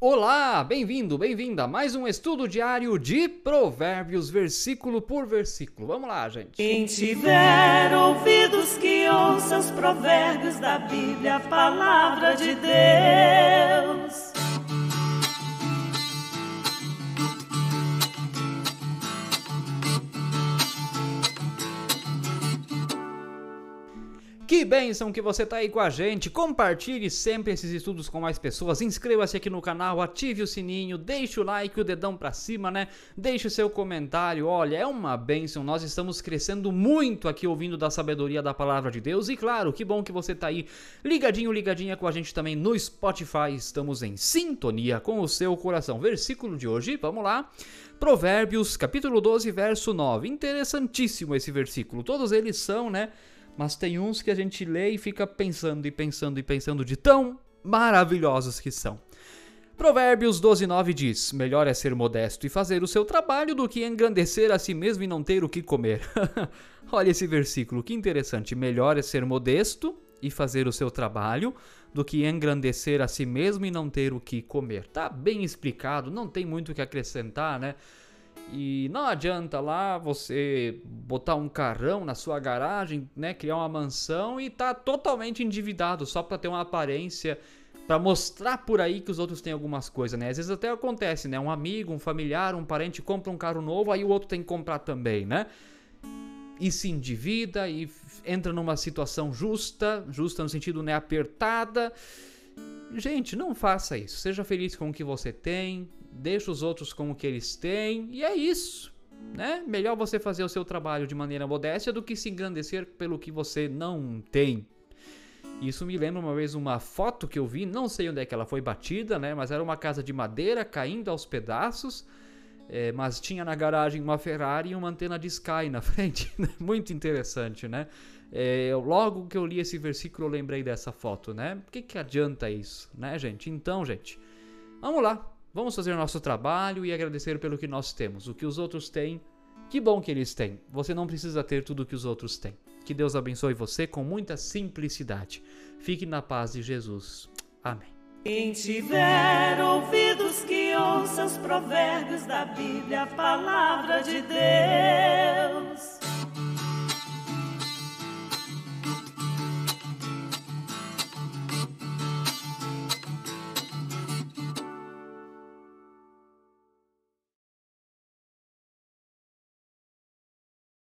Olá, bem-vindo, bem-vinda a mais um estudo diário de Provérbios, versículo por versículo. Vamos lá, gente. Quem tiver ouvidos que ouça os provérbios da Bíblia, a palavra de Deus. Que bênção que você tá aí com a gente. Compartilhe sempre esses estudos com mais pessoas. Inscreva-se aqui no canal, ative o sininho, deixe o like, o dedão para cima, né? Deixe o seu comentário. Olha, é uma bênção. Nós estamos crescendo muito aqui ouvindo da sabedoria da palavra de Deus. E claro, que bom que você tá aí ligadinho, ligadinha com a gente também no Spotify. Estamos em sintonia com o seu coração. Versículo de hoje, vamos lá. Provérbios, capítulo 12, verso 9. Interessantíssimo esse versículo. Todos eles são, né? Mas tem uns que a gente lê e fica pensando e pensando e pensando de tão maravilhosos que são. Provérbios 12:9 diz: Melhor é ser modesto e fazer o seu trabalho do que engrandecer a si mesmo e não ter o que comer. Olha esse versículo, que interessante. Melhor é ser modesto e fazer o seu trabalho do que engrandecer a si mesmo e não ter o que comer. Tá bem explicado, não tem muito o que acrescentar, né? E não adianta lá você botar um carrão na sua garagem, né, criar uma mansão e tá totalmente endividado só para ter uma aparência para mostrar por aí que os outros têm algumas coisas, né? Às vezes até acontece, né? Um amigo, um familiar, um parente compra um carro novo, aí o outro tem que comprar também, né? E se endivida e entra numa situação justa, justa no sentido né, apertada. Gente, não faça isso. Seja feliz com o que você tem, deixa os outros com o que eles têm, e é isso. Né? Melhor você fazer o seu trabalho de maneira modesta do que se engrandecer pelo que você não tem. Isso me lembra uma vez uma foto que eu vi, não sei onde é que ela foi batida, né? Mas era uma casa de madeira caindo aos pedaços, é, mas tinha na garagem uma Ferrari e uma antena de Sky na frente. Muito interessante, né? É, logo que eu li esse versículo eu lembrei dessa foto, né? Por que, que adianta isso, né, gente? Então, gente, vamos lá. Vamos fazer nosso trabalho e agradecer pelo que nós temos. O que os outros têm, que bom que eles têm. Você não precisa ter tudo o que os outros têm. Que Deus abençoe você com muita simplicidade. Fique na paz de Jesus. Amém. Quem tiver ouvidos que ouça os provérbios da Bíblia, a palavra de Deus.